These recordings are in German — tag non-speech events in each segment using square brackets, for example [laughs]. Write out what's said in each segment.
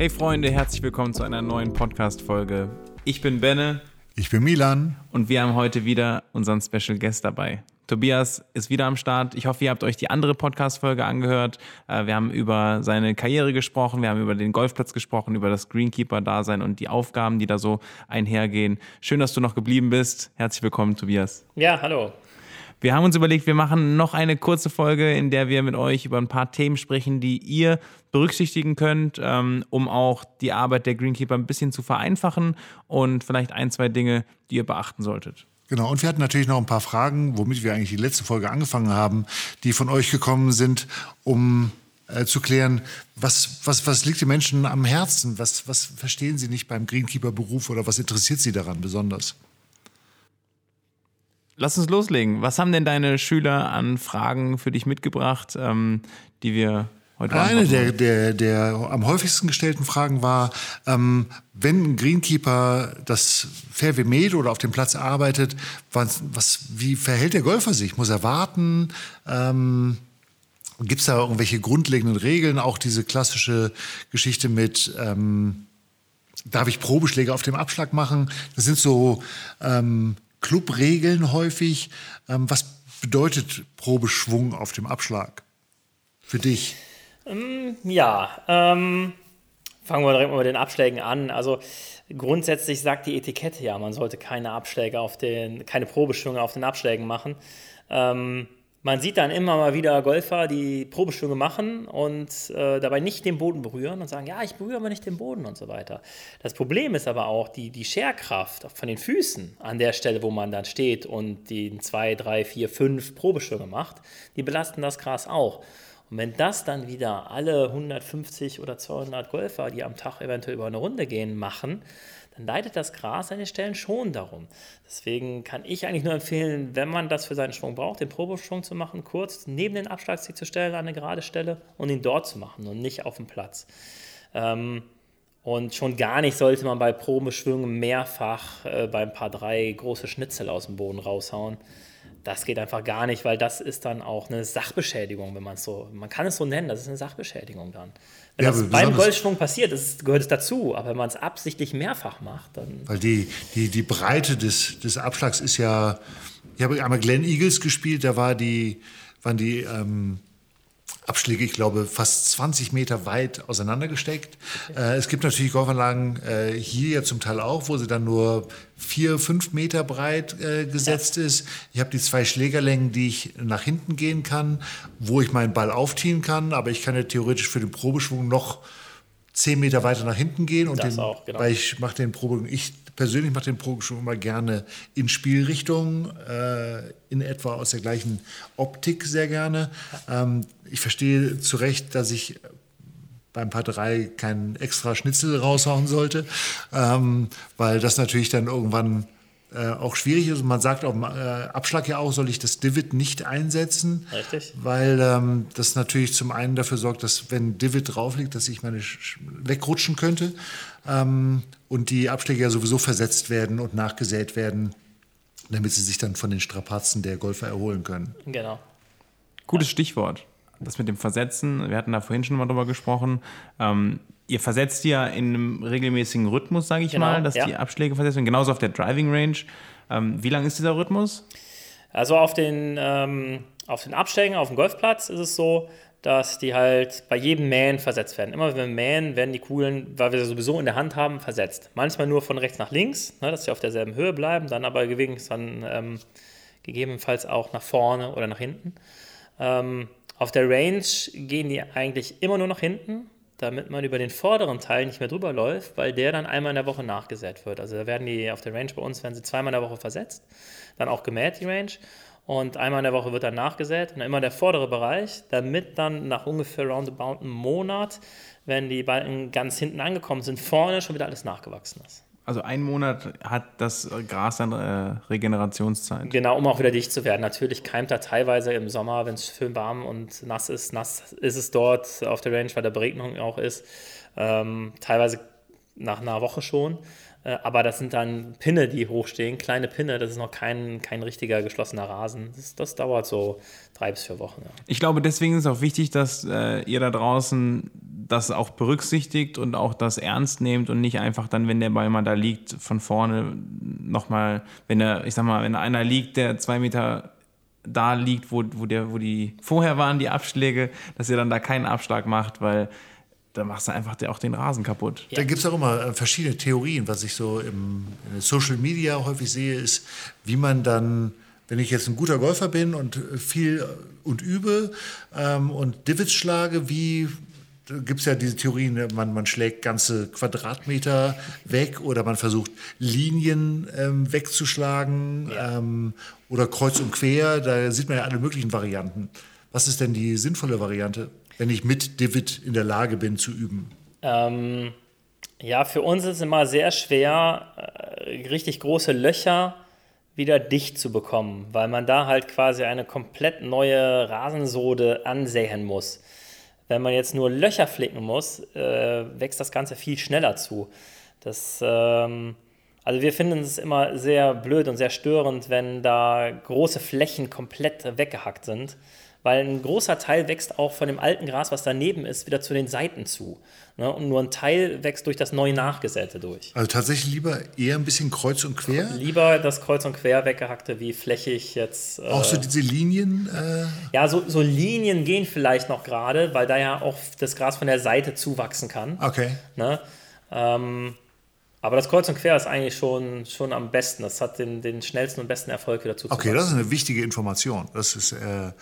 Hey Freunde, herzlich willkommen zu einer neuen Podcast-Folge. Ich bin Benne. Ich bin Milan. Und wir haben heute wieder unseren Special Guest dabei. Tobias ist wieder am Start. Ich hoffe, ihr habt euch die andere Podcast-Folge angehört. Äh, wir haben über seine Karriere gesprochen, wir haben über den Golfplatz gesprochen, über das Greenkeeper-Dasein und die Aufgaben, die da so einhergehen. Schön, dass du noch geblieben bist. Herzlich willkommen, Tobias. Ja, hallo. Wir haben uns überlegt, wir machen noch eine kurze Folge, in der wir mit euch über ein paar Themen sprechen, die ihr berücksichtigen könnt, ähm, um auch die Arbeit der Greenkeeper ein bisschen zu vereinfachen und vielleicht ein, zwei Dinge, die ihr beachten solltet. Genau, und wir hatten natürlich noch ein paar Fragen, womit wir eigentlich die letzte Folge angefangen haben, die von euch gekommen sind, um äh, zu klären, was, was, was liegt den Menschen am Herzen, was, was verstehen sie nicht beim Greenkeeper-Beruf oder was interessiert sie daran besonders? Lass uns loslegen. Was haben denn deine Schüler an Fragen für dich mitgebracht, ähm, die wir heute Eine der, der, der am häufigsten gestellten Fragen war, ähm, wenn ein Greenkeeper das Fairway mäht oder auf dem Platz arbeitet, was, was, wie verhält der Golfer sich? Muss er warten? Ähm, Gibt es da irgendwelche grundlegenden Regeln? Auch diese klassische Geschichte mit, ähm, darf ich Probeschläge auf dem Abschlag machen? Das sind so ähm, Clubregeln häufig. Ähm, was bedeutet Probeschwung auf dem Abschlag für dich? Ähm, ja, ähm, fangen wir direkt mal mit den Abschlägen an. Also grundsätzlich sagt die Etikette ja, man sollte keine Abschläge auf den, keine Probeschwünge auf den Abschlägen machen. Ähm, man sieht dann immer mal wieder Golfer, die Probeschwünge machen und äh, dabei nicht den Boden berühren und sagen, ja, ich berühre aber nicht den Boden und so weiter. Das Problem ist aber auch die, die Scherkraft von den Füßen an der Stelle, wo man dann steht und die zwei, drei, vier, fünf Probeschwünge macht, die belasten das Gras auch. Und wenn das dann wieder alle 150 oder 200 Golfer, die am Tag eventuell über eine Runde gehen, machen, leidet das Gras an den Stellen schon darum. Deswegen kann ich eigentlich nur empfehlen, wenn man das für seinen Schwung braucht, den Probeschwung zu machen, kurz neben den Abschlagstick zu stellen an eine gerade Stelle und ihn dort zu machen und nicht auf dem Platz. Ähm, und schon gar nicht sollte man bei Probeschwüngen mehrfach äh, beim Paar 3 große Schnitzel aus dem Boden raushauen das geht einfach gar nicht, weil das ist dann auch eine Sachbeschädigung, wenn man es so, man kann es so nennen, das ist eine Sachbeschädigung dann. Wenn ja, das beim Golfschwung passiert, das gehört es dazu, aber wenn man es absichtlich mehrfach macht, dann. Weil die, die, die Breite des, des Abschlags ist ja, ich habe einmal Glen Eagles gespielt, da war die, waren die ähm, Abschläge, ich glaube, fast 20 Meter weit auseinandergesteckt. Okay. Äh, es gibt natürlich Golfanlagen äh, hier ja zum Teil auch, wo sie dann nur vier, fünf Meter breit äh, gesetzt ja. ist. Ich habe die zwei Schlägerlängen, die ich nach hinten gehen kann, wo ich meinen Ball aufziehen kann, aber ich kann ja theoretisch für den Probeschwung noch zehn Meter weiter nach hinten gehen und den, auch, genau. weil ich mache den Probeschwung, ich persönlich mache den Probeschwung immer gerne in Spielrichtung, äh, in etwa aus der gleichen Optik sehr gerne. Ähm, ich verstehe zu Recht, dass ich beim Paar 3 keinen extra Schnitzel raushauen sollte, ähm, weil das natürlich dann irgendwann äh, auch schwierig ist. Und man sagt auch äh, Abschlag ja auch, soll ich das Divid nicht einsetzen. Richtig. Weil ähm, das natürlich zum einen dafür sorgt, dass wenn Divid drauf liegt, dass ich meine wegrutschen könnte. Ähm, und die Abschläge ja sowieso versetzt werden und nachgesät werden, damit sie sich dann von den Strapazen der Golfer erholen können. Genau. Gutes Stichwort. Das mit dem Versetzen, wir hatten da vorhin schon mal drüber gesprochen. Ähm, ihr versetzt ja in einem regelmäßigen Rhythmus, sage ich genau, mal, dass ja. die Abschläge versetzt werden. Genauso auf der Driving Range. Ähm, wie lang ist dieser Rhythmus? Also auf den, ähm, auf den Abschlägen auf dem Golfplatz ist es so, dass die halt bei jedem Mähen versetzt werden. Immer wenn wir mähen, werden die Kugeln, weil wir sie sowieso in der Hand haben, versetzt. Manchmal nur von rechts nach links, ne, dass sie auf derselben Höhe bleiben, dann aber dann, ähm, gegebenenfalls auch nach vorne oder nach hinten. Ähm, auf der Range gehen die eigentlich immer nur nach hinten, damit man über den vorderen Teil nicht mehr drüber läuft, weil der dann einmal in der Woche nachgesät wird. Also da werden die auf der Range bei uns, werden sie zweimal in der Woche versetzt, dann auch gemäht, die Range. Und einmal in der Woche wird dann nachgesät und immer der vordere Bereich, damit dann nach ungefähr roundabout einem Monat, wenn die Balken ganz hinten angekommen sind, vorne schon wieder alles nachgewachsen ist. Also ein Monat hat das Gras dann äh, Regenerationszeit. Genau, um auch wieder dicht zu werden. Natürlich keimt er teilweise im Sommer, wenn es schön warm und nass ist. Nass ist es dort auf der Range, weil der Beregnung auch ist. Ähm, teilweise nach einer Woche schon. Äh, aber das sind dann Pinne, die hochstehen, kleine Pinne. Das ist noch kein, kein richtiger geschlossener Rasen. Das, das dauert so drei bis vier Wochen. Ja. Ich glaube, deswegen ist es auch wichtig, dass äh, ihr da draußen das auch berücksichtigt und auch das ernst nehmt und nicht einfach dann, wenn der Ball mal da liegt, von vorne nochmal, wenn er, ich sag mal, wenn einer liegt, der zwei Meter da liegt, wo, wo, der, wo die vorher waren, die Abschläge, dass ihr dann da keinen Abschlag macht, weil da machst du einfach auch den Rasen kaputt. Ja. Da gibt es auch immer äh, verschiedene Theorien. Was ich so im, in Social Media häufig sehe, ist, wie man dann, wenn ich jetzt ein guter Golfer bin und viel und übe ähm, und Divots schlage, wie gibt es ja diese Theorien, man, man schlägt ganze Quadratmeter weg oder man versucht Linien ähm, wegzuschlagen ja. ähm, oder kreuz und quer. Da sieht man ja alle möglichen Varianten. Was ist denn die sinnvolle Variante? Wenn ich mit Divid in der Lage bin zu üben? Ähm, ja, für uns ist es immer sehr schwer, äh, richtig große Löcher wieder dicht zu bekommen, weil man da halt quasi eine komplett neue Rasensode ansäen muss. Wenn man jetzt nur Löcher flicken muss, äh, wächst das Ganze viel schneller zu. Das, ähm, also wir finden es immer sehr blöd und sehr störend, wenn da große Flächen komplett weggehackt sind weil ein großer Teil wächst auch von dem alten Gras, was daneben ist, wieder zu den Seiten zu. Ne? Und nur ein Teil wächst durch das neu Nachgesäte durch. Also tatsächlich lieber eher ein bisschen kreuz und quer? Lieber das kreuz und quer weggehackte, wie flächig jetzt. Äh auch so diese Linien? Äh ja, so, so Linien gehen vielleicht noch gerade, weil da ja auch das Gras von der Seite zuwachsen kann. Okay. Ne? Ähm, aber das Kreuz und Quer ist eigentlich schon, schon am besten. Das hat den, den schnellsten und besten Erfolg wieder zu Okay, das ist eine wichtige Information. Das ist äh,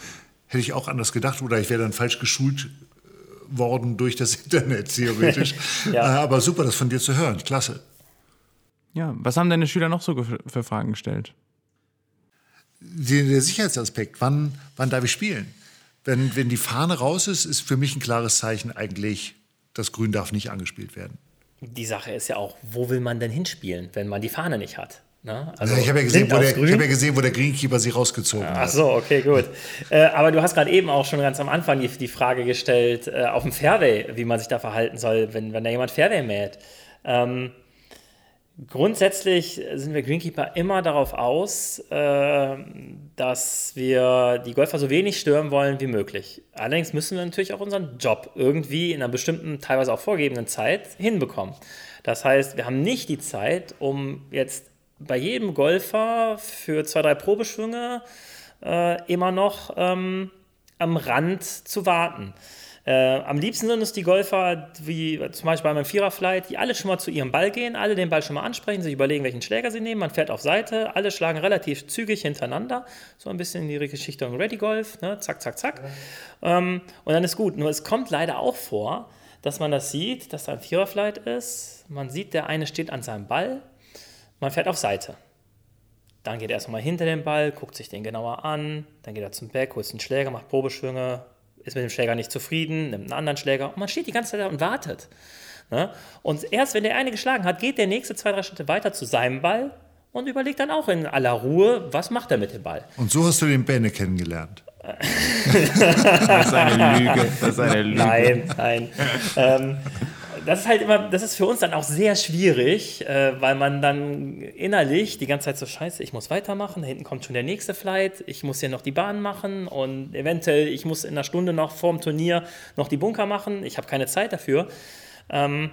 hätte ich auch anders gedacht oder ich wäre dann falsch geschult äh, worden durch das [laughs] Internet, theoretisch. [laughs] ja. Äh, aber super, das von dir zu hören. Klasse. Ja, was haben deine Schüler noch so für Fragen gestellt? Der Sicherheitsaspekt, wann, wann darf ich spielen? Wenn, wenn die Fahne raus ist, ist für mich ein klares Zeichen eigentlich, das Grün darf nicht angespielt werden. Die Sache ist ja auch, wo will man denn hinspielen, wenn man die Fahne nicht hat? Ne? Also ich habe ja, gesehen, wo der, hab ja gesehen, wo der Greenkeeper sie rausgezogen Ach hat. Ach so, okay, gut. äh, aber du hast gerade eben auch schon ganz am Anfang die, die Frage gestellt, äh, auf dem Fairway, wie man sich da verhalten soll, wenn, wenn da jemand Fairway mäht. Ähm, grundsätzlich sind wir Greenkeeper immer darauf aus, äh, dass wir die Golfer so wenig stören wollen wie möglich. Allerdings müssen wir natürlich auch unseren Job irgendwie in einer bestimmten, teilweise auch vorgegebenen Zeit hinbekommen. Das heißt, wir haben nicht die Zeit, um jetzt bei jedem Golfer für zwei, drei Probeschwünge äh, immer noch ähm, am Rand zu warten. Äh, am liebsten sind es die Golfer, wie zum Beispiel bei meinem Viererflight, die alle schon mal zu ihrem Ball gehen, alle den Ball schon mal ansprechen, sich überlegen, welchen Schläger sie nehmen. Man fährt auf Seite, alle schlagen relativ zügig hintereinander, so ein bisschen in die Richtung Ready Golf, ne? zack, zack, zack. Ähm, und dann ist gut. Nur es kommt leider auch vor, dass man das sieht, dass da ein Viererflight ist. Man sieht, der eine steht an seinem Ball, man fährt auf Seite. Dann geht er erstmal hinter den Ball, guckt sich den genauer an, dann geht er zum Back, holt einen Schläger, macht Probeschwünge, ist mit dem Schläger nicht zufrieden, nimmt einen anderen Schläger und man steht die ganze Zeit da und wartet. Ne? Und erst wenn der eine geschlagen hat, geht der nächste zwei, drei Schritte weiter zu seinem Ball und überlegt dann auch in aller Ruhe, was macht er mit dem Ball. Und so hast du den Benne kennengelernt. [laughs] das ist eine Lüge. Das ist eine Lüge. Nein, nein. ähm, das ist halt immer, das ist für uns dann auch sehr schwierig, äh, weil man dann innerlich die ganze Zeit so, scheiße, ich muss weitermachen, da hinten kommt schon der nächste Flight, ich muss hier noch die Bahn machen und eventuell, ich muss in einer Stunde noch vorm Turnier noch die Bunker machen, ich habe keine Zeit dafür. Ähm,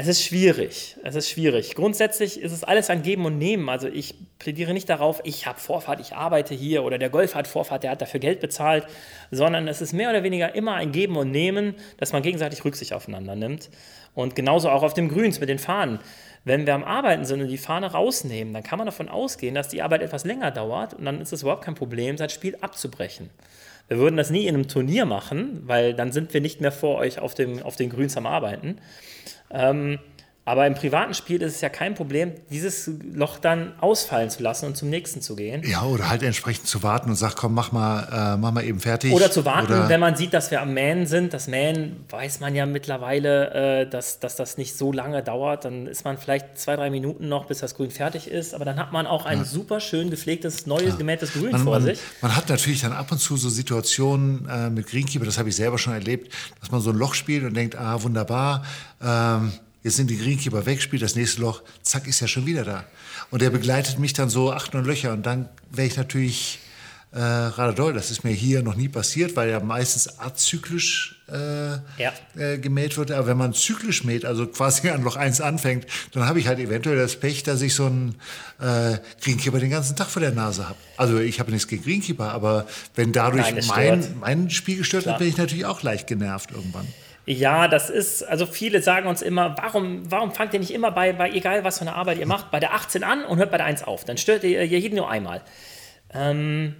es ist schwierig. Es ist schwierig. Grundsätzlich ist es alles ein Geben und Nehmen. Also ich plädiere nicht darauf, ich habe Vorfahrt, ich arbeite hier oder der Golf hat Vorfahrt, der hat dafür Geld bezahlt, sondern es ist mehr oder weniger immer ein Geben und Nehmen, dass man gegenseitig Rücksicht aufeinander nimmt. Und genauso auch auf dem Grüns mit den Fahnen. Wenn wir am Arbeiten sind und die Fahne rausnehmen, dann kann man davon ausgehen, dass die Arbeit etwas länger dauert und dann ist es überhaupt kein Problem, sein Spiel abzubrechen. Wir würden das nie in einem Turnier machen, weil dann sind wir nicht mehr vor euch auf, dem, auf den Grüns am Arbeiten. Ähm, aber im privaten Spiel ist es ja kein Problem, dieses Loch dann ausfallen zu lassen und zum nächsten zu gehen. Ja, oder halt entsprechend zu warten und sagen, komm, mach mal, äh, mach mal eben fertig. Oder zu warten, oder wenn man sieht, dass wir am Mähen sind. Das Mähen weiß man ja mittlerweile, äh, dass, dass das nicht so lange dauert. Dann ist man vielleicht zwei, drei Minuten noch, bis das Grün fertig ist. Aber dann hat man auch ein ja. super schön gepflegtes, neues, ja. gemähtes Grün man, vor man, sich. Man hat natürlich dann ab und zu so Situationen äh, mit Greenkeeper, das habe ich selber schon erlebt, dass man so ein Loch spielt und denkt, ah, wunderbar. Ähm, Jetzt sind die Greenkeeper weg, spielt das nächste Loch, zack, ist er schon wieder da. Und er begleitet mich dann so acht, neun Löcher und dann wäre ich natürlich äh, Radadol. Das ist mir hier noch nie passiert, weil ja meistens azyklisch äh, Ja. äh, gemäht wird. Aber wenn man zyklisch mäht, also quasi an Loch 1 anfängt, dann habe ich halt eventuell das Pech, dass ich so einen äh, Greenkeeper den ganzen Tag vor der Nase habe. Also ich habe nichts gegen Greenkeeper, aber wenn dadurch Nein, mein, mein Spiel gestört Klar. wird, bin ich natürlich auch leicht genervt irgendwann. Ja, das ist, also viele sagen uns immer, warum, warum fangt ihr nicht immer bei, bei, egal was für eine Arbeit ihr macht, bei der 18 an und hört bei der 1 auf? Dann stört ihr jeden nur einmal. Ähm,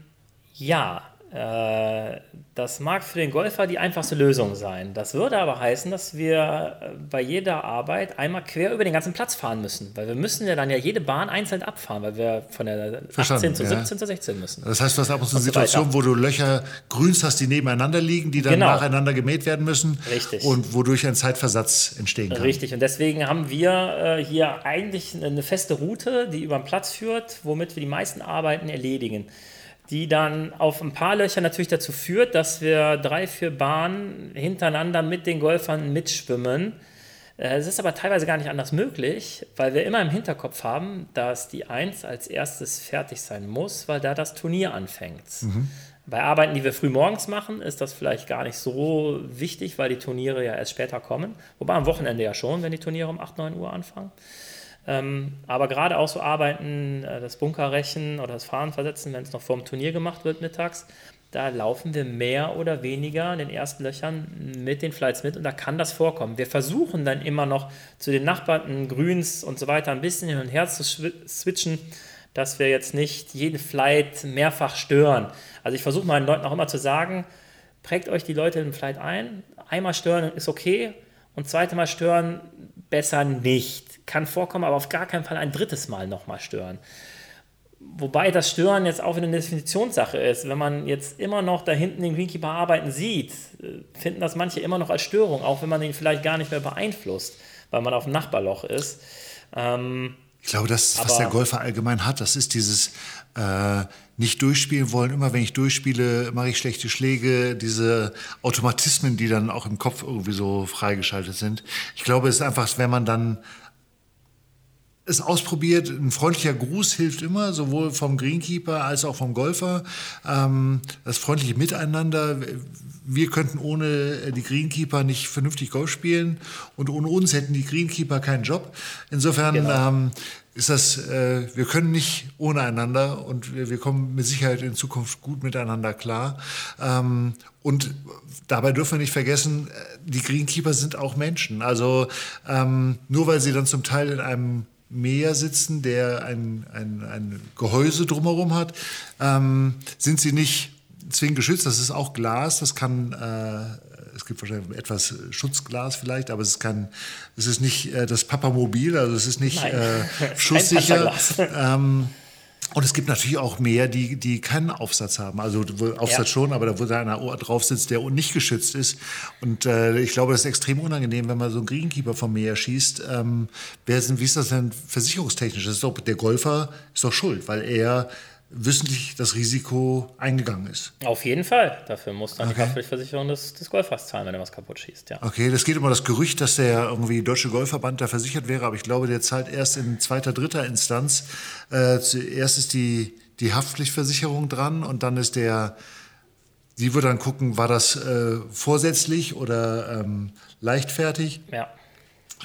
ja, das mag für den Golfer die einfachste Lösung sein. Das würde aber heißen, dass wir äh, bei jeder Arbeit einmal quer über den ganzen Platz fahren müssen. Weil wir müssen ja dann ja jede Bahn einzeln abfahren, weil wir von der 18 Verstanden, zu ja. 17 zu 16 müssen. Das heißt, du hast ab und zu eine. Situation, wo du Löcher grünst hast, die nebeneinander liegen, die dann Genau. nacheinander gemäht werden müssen. Richtig. Und wodurch ein Zeitversatz entstehen kann. Richtig, und deswegen haben wir äh, hier eigentlich eine feste Route, die über den Platz führt, womit wir die meisten Arbeiten erledigen. Die dann auf ein paar Löcher natürlich dazu führt, dass wir drei, vier Bahnen hintereinander mit den Golfern mitschwimmen. Äh, Es ist aber teilweise gar nicht anders möglich, weil wir immer im Hinterkopf haben, dass die Eins als erstes fertig sein muss, weil da das Turnier anfängt. Bei Arbeiten, die wir früh morgens machen, ist das vielleicht gar nicht so wichtig, weil die Turniere ja erst später kommen. Wobei am Wochenende ja schon, wenn die Turniere um 8, 9 Uhr anfangen. Ähm, aber gerade auch so Arbeiten, äh, das Bunkerrechen oder das Fahren versetzen, wenn es noch vor dem Turnier gemacht wird mittags, da laufen wir mehr oder weniger in den ersten Löchern mit den Flights mit und da kann das vorkommen. Wir versuchen dann immer noch zu den Nachbarn, Grüns und so weiter ein bisschen hin und her zu switchen, dass wir jetzt nicht jeden Flight mehrfach stören. Also ich versuche meinen Leuten auch immer zu sagen, prägt euch die Leute den Flight ein. Einmal stören ist okay und zweite Mal stören besser nicht. Kann vorkommen, aber auf gar keinen Fall ein drittes Mal nochmal stören. Wobei das Stören jetzt auch eine Definitionssache ist. Wenn man jetzt immer noch da hinten den Greenkeeper arbeiten sieht, äh, finden das manche immer noch als Störung, auch wenn man ihn vielleicht gar nicht mehr beeinflusst, weil man auf dem Nachbarloch ist. Ähm, Ich glaube, das, ist, was der Golfer allgemein hat, das ist dieses äh, nicht durchspielen wollen. Immer wenn ich durchspiele, mache ich schlechte Schläge. Diese Automatismen, die dann auch im Kopf irgendwie so freigeschaltet sind. Ich glaube, es ist einfach, wenn man dann es ausprobiert. Ein freundlicher Gruß hilft immer, sowohl vom Greenkeeper als auch vom Golfer. Ähm, das freundliche Miteinander. Wir könnten ohne die Greenkeeper nicht vernünftig Golf spielen und ohne uns hätten die Greenkeeper keinen Job. Insofern Genau. ähm, ist das, äh, wir können nicht ohne einander und wir, wir kommen mit Sicherheit in Zukunft gut miteinander klar. Ähm, und dabei dürfen wir nicht vergessen, äh, die Greenkeeper sind auch Menschen. Also ähm, nur weil sie dann zum Teil in einem Meer sitzen, der ein, ein, ein Gehäuse drumherum hat, ähm, sind sie nicht zwingend geschützt. Das ist auch Glas, das kann, äh, es gibt wahrscheinlich etwas Schutzglas vielleicht, aber es ist kein, es ist nicht äh, das Papamobil, also es ist nicht äh, [laughs] schusssicher. Und es gibt natürlich auch mehr, die, die keinen Aufsatz haben. Also Aufsatz Ja. schon, aber da wo da einer drauf sitzt, der nicht geschützt ist. Und äh, ich glaube, das ist extrem unangenehm, wenn man so einen Greenkeeper vom Meer schießt. Ähm, wer denn- wie ist das denn versicherungstechnisch? Das ist doch, der Golfer ist doch schuld, weil er wissentlich das Risiko eingegangen ist. auf jeden Fall. Dafür muss dann die Okay. Haftpflichtversicherung des, des Golfers zahlen, wenn er was kaputt schießt. Ja. Okay, das geht immer das Gerücht, dass der irgendwie Deutsche Golfverband da versichert wäre, aber ich glaube, der zahlt erst in zweiter, dritter Instanz. Äh, zuerst ist die, die Haftpflichtversicherung dran und dann ist der, die wird dann gucken, war das äh, vorsätzlich oder ähm, leichtfertig. ja.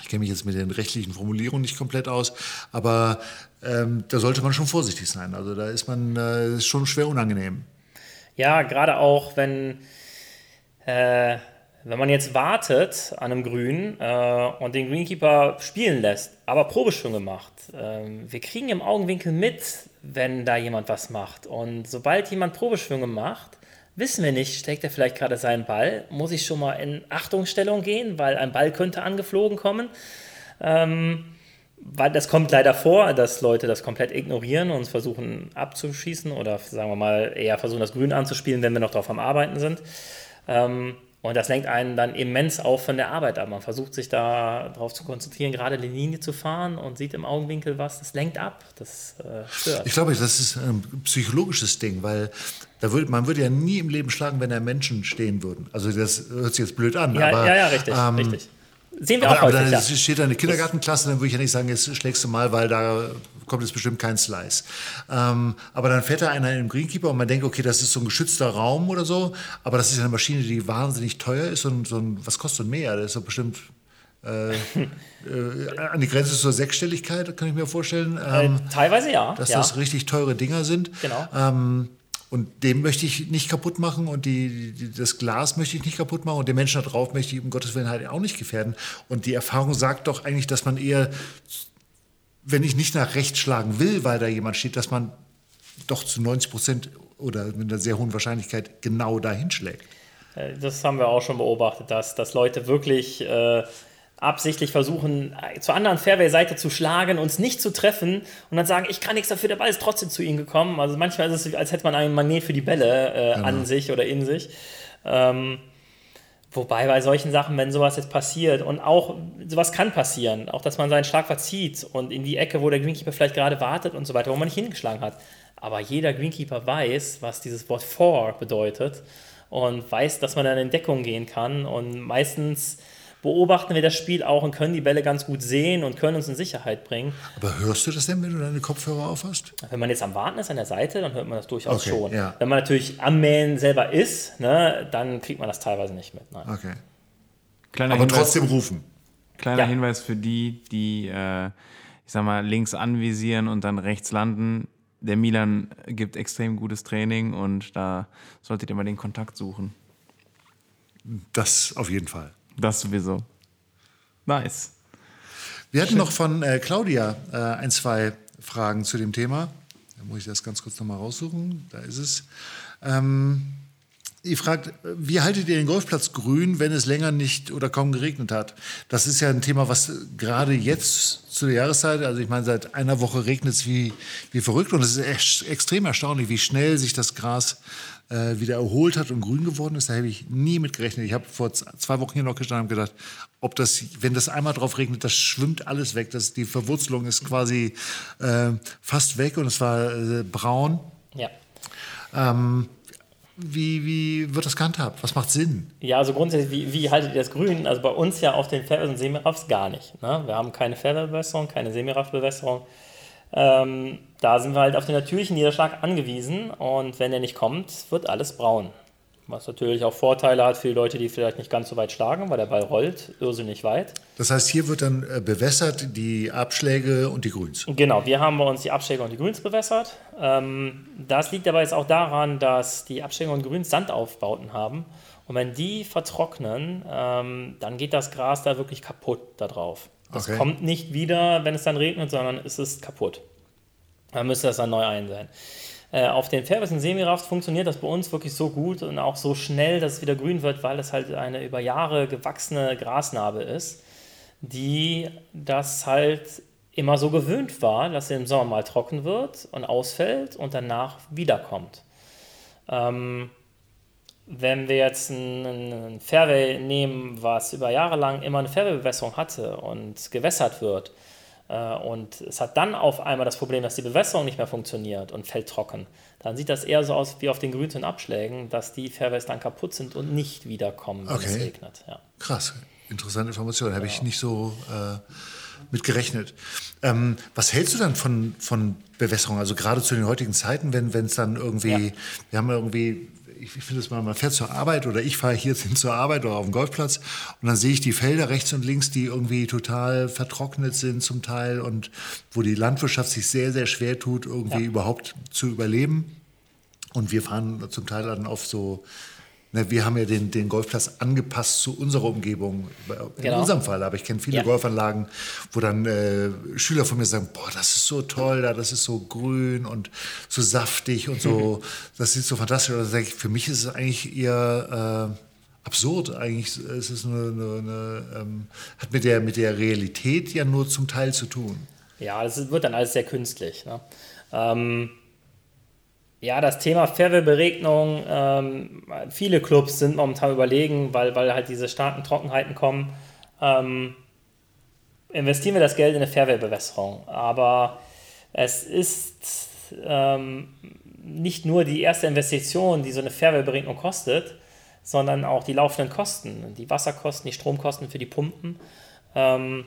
Ich kenne mich jetzt mit den rechtlichen Formulierungen nicht komplett aus, aber ähm, da sollte man schon vorsichtig sein. Also da ist man äh, ist schon schwer unangenehm. Ja, gerade auch, wenn, äh, wenn man jetzt wartet an einem Grün äh, und den Greenkeeper spielen lässt, aber Probeschwünge macht. Ähm, wir kriegen im Augenwinkel mit, wenn da jemand was macht. Und sobald jemand Probeschwünge macht, wissen wir nicht, schlägt er vielleicht gerade seinen Ball, muss ich schon mal in Achtungsstellung gehen, weil ein Ball könnte angeflogen kommen. Ähm, weil das kommt leider vor, dass Leute das komplett ignorieren und versuchen abzuschießen oder sagen wir mal eher versuchen, das Grün anzuspielen, wenn wir noch drauf am Arbeiten sind. Ähm, und das lenkt einen dann immens auch von der Arbeit ab. Man versucht sich da darauf zu konzentrieren, gerade die Linie zu fahren und sieht im Augenwinkel was. Das lenkt ab. Das äh, stört. Ich glaube, das ist ein psychologisches Ding, weil da würde, man würde ja nie im Leben schlagen, wenn da Menschen stehen würden. Also das hört sich jetzt blöd an, Ja, aber ja, ja, richtig, ähm, richtig. Sehen wir aber, auch aber häufig. dann ja. steht da eine Kindergartenklasse, dann würde ich ja nicht sagen, jetzt schlägst du mal, weil da kommt jetzt bestimmt kein Slice. Ähm, aber dann fährt da einer in den Greenkeeper und man denkt, okay, das ist so ein geschützter Raum oder so, aber das ist ja eine Maschine, die wahnsinnig teuer ist und so ein, was kostet so ein mehr? Das ist doch bestimmt äh, äh, an die Grenze zur Sechsstelligkeit, kann ich mir vorstellen. Ähm, Äh, Teilweise ja. dass ja. das richtig teure Dinger sind. Genau. Ähm, und den möchte ich nicht kaputt machen und die, die, das Glas möchte ich nicht kaputt machen und den Menschen da drauf möchte ich um Gottes Willen halt auch nicht gefährden. Und die Erfahrung sagt doch eigentlich, dass man eher, wenn ich nicht nach rechts schlagen will, weil da jemand steht, dass man doch zu 90 Prozent oder mit einer sehr hohen Wahrscheinlichkeit genau dahin schlägt. Äh, Das haben wir auch schon beobachtet, dass, dass Leute wirklich äh, absichtlich versuchen, äh, zur anderen Fairway-Seite zu schlagen, uns nicht zu treffen und dann sagen, ich kann nichts dafür, der Ball ist trotzdem zu ihnen gekommen. Also manchmal ist es, als hätte man einen Magnet für die Bälle äh, an sich oder in sich. Ähm, wobei bei solchen Sachen, wenn sowas jetzt passiert und auch sowas kann passieren, auch dass man seinen Schlag verzieht und in die Ecke, wo der Greenkeeper vielleicht gerade wartet und so weiter, wo man nicht hingeschlagen hat. Aber jeder Greenkeeper weiß, was dieses Wort for bedeutet und weiß, dass man dann in Deckung gehen kann. Und meistens beobachten wir das Spiel auch und können die Bälle ganz gut sehen und können uns in Sicherheit bringen. Aber hörst du das denn, wenn du deine Kopfhörer aufhast? Wenn man jetzt am Warten ist an der Seite, dann hört man das durchaus Okay, schon. ja. Wenn man natürlich am Mähen selber ist, ne, dann kriegt man das teilweise nicht mit. Nein. Okay. Kleiner Aber Hinweis, trotzdem rufen. kleiner Ja. Hinweis für die, die, äh, ich sag mal, links anvisieren und dann rechts landen. Der Milan gibt extrem gutes Training und da solltet ihr mal den Kontakt suchen. Das auf jeden Fall. Das sowieso. Nice. Wir hatten noch von äh, Claudia äh, ein, zwei Fragen zu dem Thema. Da muss ich das ganz kurz nochmal raussuchen. Da ist es. Ähm, ihr fragt, wie haltet ihr den Golfplatz grün, wenn es länger nicht oder kaum geregnet hat? Das ist ja ein Thema, was gerade jetzt zu der Jahreszeit, also ich meine, seit einer Woche regnet es wie, wie verrückt und es ist echt extrem erstaunlich, wie schnell sich das Gras äh, wieder erholt hat und grün geworden ist. Da habe ich nie mit gerechnet. Ich habe vor zwei Wochen hier noch gestanden und gedacht, ob das, wenn das einmal drauf regnet, das schwimmt alles weg. Das, die Verwurzelung ist quasi äh, fast weg und es war äh, braun. Ja. Ähm, wie, wie wird das gehandhabt? Was macht Sinn? Ja, also grundsätzlich, wie, wie haltet ihr das grün? Also bei uns ja auf den Fairways und Semiraffs gar nicht. Ne? Wir haben keine Fairway-Bewässerung, keine Semiraff-Bewässerung. Ähm, da sind wir halt auf den natürlichen Niederschlag angewiesen und wenn der nicht kommt, wird alles braun. Was natürlich auch Vorteile hat für die Leute, die vielleicht nicht ganz so weit schlagen, weil der Ball rollt irrsinnig weit. Das heißt, hier wird dann äh, bewässert die Abschläge und die Grüns. Genau, wir haben bei uns die Abschläge und die Grüns bewässert. Ähm, das liegt aber jetzt auch daran, dass die Abschläge und Grüns Sandaufbauten haben. Und wenn die vertrocknen, ähm, dann geht das Gras da wirklich kaputt da drauf. Das Okay. kommt nicht wieder, wenn es dann regnet, sondern es ist kaputt. Dann müsste das dann neu einsehen. Äh, auf den Fairways und Semiraft funktioniert das bei uns wirklich so gut und auch so schnell, dass es wieder grün wird, weil es halt eine über Jahre gewachsene Grasnarbe ist, die das halt immer so gewöhnt war, dass sie im Sommer mal trocken wird und ausfällt und danach wiederkommt. Ähm, wenn wir jetzt ein, ein Fairway nehmen, was über Jahre lang immer eine Fairway-Bewässerung hatte und gewässert wird, äh, und es hat dann auf einmal das Problem, dass die Bewässerung nicht mehr funktioniert und fällt trocken, dann sieht das eher so aus wie auf den Grüns und Abschlägen, dass die Fairways dann kaputt sind und nicht wiederkommen, wenn es Okay. regnet. Ja. Krass, interessante Information. Habe ich nicht so äh, mit gerechnet. Ähm, was hältst du dann von, von Bewässerung? Also gerade zu den heutigen Zeiten, wenn es dann irgendwie, Ja. wir haben irgendwie, ich finde es mal, man fährt zur Arbeit oder ich fahre hier [laughs] hin zur Arbeit oder auf dem Golfplatz und dann sehe ich die Felder rechts und links, die irgendwie total vertrocknet sind zum Teil und wo die Landwirtschaft sich sehr, sehr schwer tut, irgendwie Ja. überhaupt zu überleben. Und wir fahren zum Teil dann auf so, na, wir haben ja den, den Golfplatz angepasst zu unserer Umgebung. In Genau. unserem Fall, aber ich kenne viele Ja. Golfanlagen, wo dann äh, Schüler von mir sagen, boah, das ist so toll da, das ist so grün und so saftig und so, das sieht so fantastisch aus. Für mich ist es eigentlich eher äh, absurd. Eigentlich ist es eine, eine, eine ähm, hat mit der, mit der Realität ja nur zum Teil zu tun. Ja, es wird dann alles sehr künstlich. Ne? Ähm, ja, das Thema Fairway-Beregnung, ähm, viele Clubs sind momentan überlegen, weil, weil halt diese starken Trockenheiten kommen, ähm, investieren wir das Geld in eine Fairway-Bewässerung. Aber es ist ähm, nicht nur die erste Investition, die so eine Fairway-Beregnung kostet, sondern auch die laufenden Kosten, die Wasserkosten, die Stromkosten für die Pumpen. Ähm,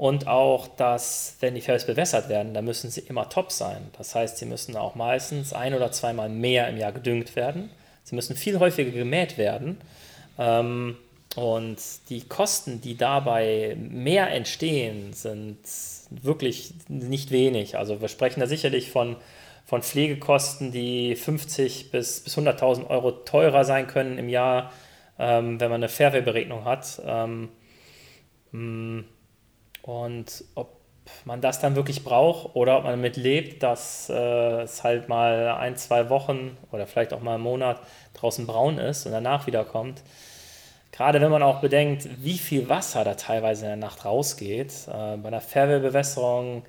und auch, dass, wenn die Fairways bewässert werden, dann müssen sie immer top sein. Das heißt, sie müssen auch meistens ein oder zweimal mehr im Jahr gedüngt werden. Sie müssen viel häufiger gemäht werden. Ähm, und die Kosten, die dabei mehr entstehen, sind wirklich nicht wenig. Also wir sprechen da sicherlich von, von Pflegekosten, die 50 bis, bis 100.000 Euro teurer sein können im Jahr, ähm, wenn man eine Fairway-Beregnung hat. Und ob man das dann wirklich braucht oder ob man damit lebt, dass äh, es halt mal ein, zwei Wochen oder vielleicht auch mal einen Monat draußen braun ist und danach wiederkommt. Gerade wenn man auch bedenkt, wie viel Wasser da teilweise in der Nacht rausgeht. Äh, bei einer Fairway-Bewässerung,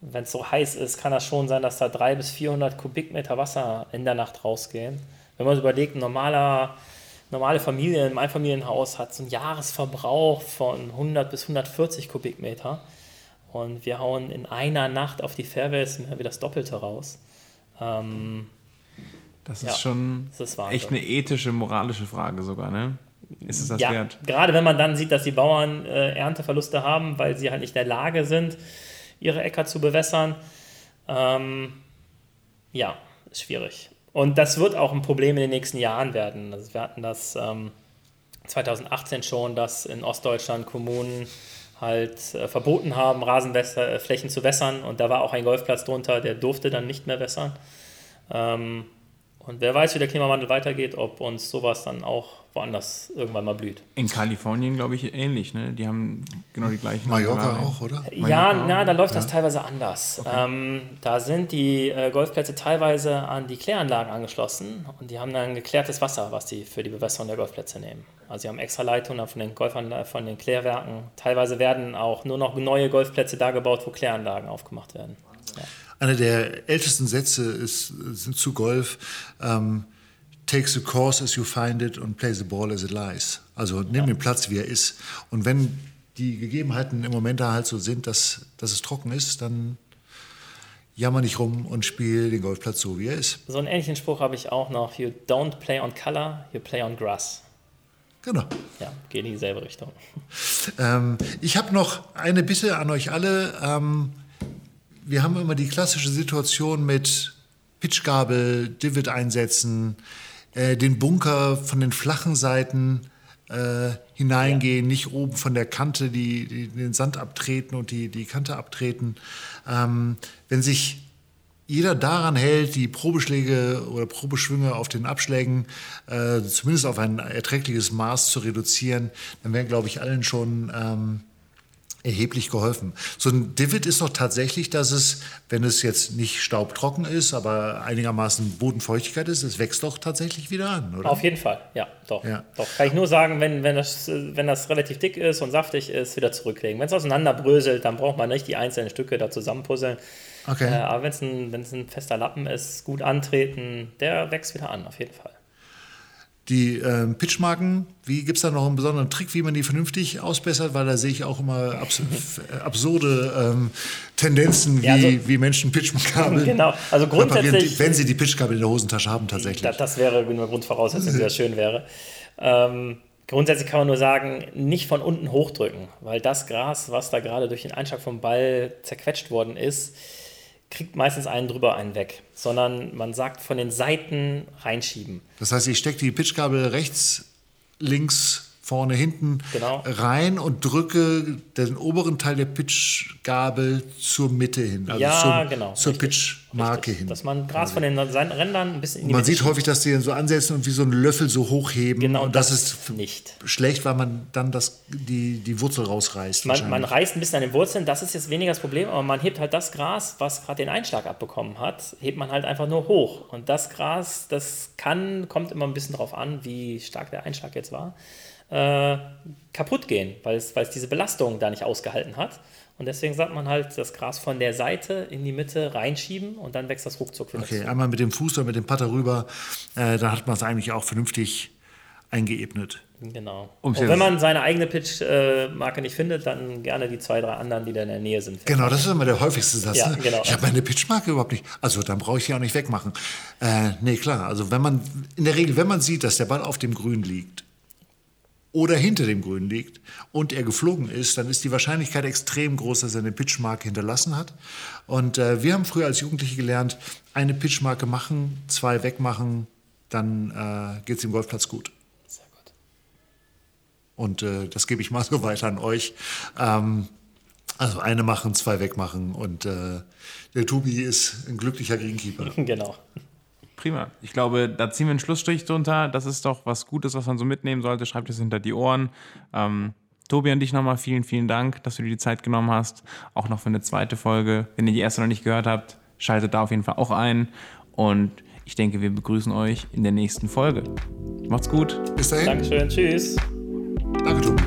wenn es so heiß ist, kann das schon sein, dass da 300 bis 400 Kubikmeter Wasser in der Nacht rausgehen. Wenn man sich überlegt, ein normaler normale Familie im Einfamilienhaus hat so einen Jahresverbrauch von 100 bis 140 Kubikmeter. Und wir hauen in einer Nacht auf die Fairways mehr wie das Doppelte raus. Ähm, das ist ja, schon das ist echt eine ethische, moralische Frage sogar, ne? Ist es das ja, wert? Gerade wenn man dann sieht, dass die Bauern äh, Ernteverluste haben, weil sie halt nicht in der Lage sind, ihre Äcker zu bewässern. Ähm, ja, ist schwierig. Und das wird auch ein Problem in den nächsten Jahren werden. Also wir hatten das ähm, 2018 schon, dass in Ostdeutschland Kommunen halt äh, verboten haben, Rasenflächen zu wässern. Und da war auch ein Golfplatz drunter, der durfte dann nicht mehr wässern. Ähm, und wer weiß, wie der Klimawandel weitergeht, ob uns sowas dann auch woanders irgendwann mal blüht. In Kalifornien, glaube ich, ähnlich. Ne? Die haben genau die gleichen. Mallorca auch, oder? Ja, Mallorca na, da läuft ja. das teilweise anders. Okay. Ähm, da sind die äh, Golfplätze teilweise an die Kläranlagen angeschlossen und die haben dann geklärtes Wasser, was die für die Bewässerung der Golfplätze nehmen. Also sie haben extra Leitungen von den Golfern, von den Klärwerken. Teilweise werden auch nur noch neue Golfplätze da gebaut, wo Kläranlagen aufgemacht werden. Ja. Einer der ältesten Sätze ist, sind zu Golf. Ähm, take the course as you find it und play the ball as it lies. Also nimm ja. den Platz, wie er ist. Und wenn die Gegebenheiten im Moment da halt so sind, dass, dass es trocken ist, dann jammer nicht rum und spiel den Golfplatz so, wie er ist. So einen ähnlichen Spruch habe ich auch noch. You don't play on color, you play on grass. Genau. Ja, geht in dieselbe Richtung. Ähm, ich habe noch eine Bitte an euch alle. Ähm, wir haben immer die klassische Situation mit Pitchgabel, Divid einsetzen, äh, den Bunker von den flachen Seiten äh, hineingehen, ja. nicht oben von der Kante die, die, den Sand abtreten und die, die Kante abtreten. Ähm, wenn sich jeder daran hält, die Probeschläge oder Probeschwünge auf den Abschlägen äh, zumindest auf ein erträgliches Maß zu reduzieren, dann wären, glaube ich, allen schon ähm, erheblich geholfen. So ein Divid ist doch tatsächlich, dass es, wenn es jetzt nicht staubtrocken ist, aber einigermaßen Bodenfeuchtigkeit ist, es wächst doch tatsächlich wieder an, oder? Auf jeden Fall, ja, doch. Ja. doch. Kann ich nur sagen, wenn, wenn, das, wenn das relativ dick ist und saftig ist, wieder zurücklegen. Wenn es auseinanderbröselt, dann braucht man nicht die einzelnen Stücke da zusammenpuzzeln. Okay. Äh, aber wenn es ein, ein fester Lappen ist, gut antreten, der wächst wieder an, auf jeden Fall. Die ähm, Pitchmarken, wie gibt es da noch einen besonderen Trick, wie man die vernünftig ausbessert? Weil da sehe ich auch immer abs absurde ähm, Tendenzen, wie, ja, also, wie Menschen Pitchkabel [laughs] genau. also grundsätzlich, wenn sie die Pitchkabel in der Hosentasche haben tatsächlich. Das, das wäre eine Grundvoraussetzung, die das [laughs] schön wäre. Ähm, grundsätzlich kann man nur sagen, nicht von unten hochdrücken, weil das Gras, was da gerade durch den Einschlag vom Ball zerquetscht worden ist, kriegt meistens einen drüber, einen weg, sondern man sagt von den Seiten reinschieben. Das heißt, ich stecke die Pitchkabel rechts, links vorne, hinten genau. rein und drücke den oberen Teil der Pitchgabel zur Mitte hin. Also ja, zum, genau. Zur Pitchmarke hin. Dass man Gras von den Rändern ein bisschen in die Man Mitte sieht häufig, dass die dann so ansetzen und wie so einen Löffel so hochheben. Genau, und das, das ist nicht. schlecht, weil man dann das, die, die Wurzel rausreißt. Man, man reißt ein bisschen an den Wurzeln, das ist jetzt weniger das Problem, aber man hebt halt das Gras, was gerade den Einschlag abbekommen hat, hebt man halt einfach nur hoch. Und das Gras, das kann, kommt immer ein bisschen darauf an, wie stark der Einschlag jetzt war äh, kaputt gehen, weil es, weil es diese Belastung da nicht ausgehalten hat. Und deswegen sagt man halt, das Gras von der Seite in die Mitte reinschieben und dann wächst das ruckzuck wieder Okay, einmal mit dem Fuß oder mit dem Putter rüber, äh, da hat man es eigentlich auch vernünftig eingeebnet. Genau. Und wenn man seine eigene Pitch-Marke nicht findet, dann gerne die zwei, drei anderen, die da in der Nähe sind. Genau, das ist immer der häufigste Satz. Ja, ne? genau. Ich habe meine Pitch-Marke überhaupt nicht. Also dann brauche ich die auch nicht wegmachen. Äh, nee, klar. Also wenn man, in der Regel, wenn man sieht, dass der Ball auf dem Grün liegt, oder hinter dem Grün liegt und er geflogen ist, dann ist die Wahrscheinlichkeit extrem groß, dass er eine Pitchmarke hinterlassen hat. Und äh, wir haben früher als Jugendliche gelernt, eine Pitchmarke machen, zwei wegmachen, dann äh, geht es dem Golfplatz gut. Sehr gut. Und äh, das gebe ich mal so weiter an euch. Ähm, also eine machen, zwei wegmachen und äh, der Tobi ist ein glücklicher Greenkeeper. [laughs] Genau. Prima. Ich glaube, da ziehen wir einen Schlussstrich drunter. Das ist doch was Gutes, was man so mitnehmen sollte. Schreibt es hinter die Ohren. Ähm, Tobi, an dich nochmal vielen, vielen Dank, dass du dir die Zeit genommen hast. Auch noch für eine zweite Folge. Wenn ihr die erste noch nicht gehört habt, schaltet da auf jeden Fall auch ein. Und ich denke, wir begrüßen euch in der nächsten Folge. Macht's gut. Bis dahin. Dankeschön. Tschüss. Danke, Tobi.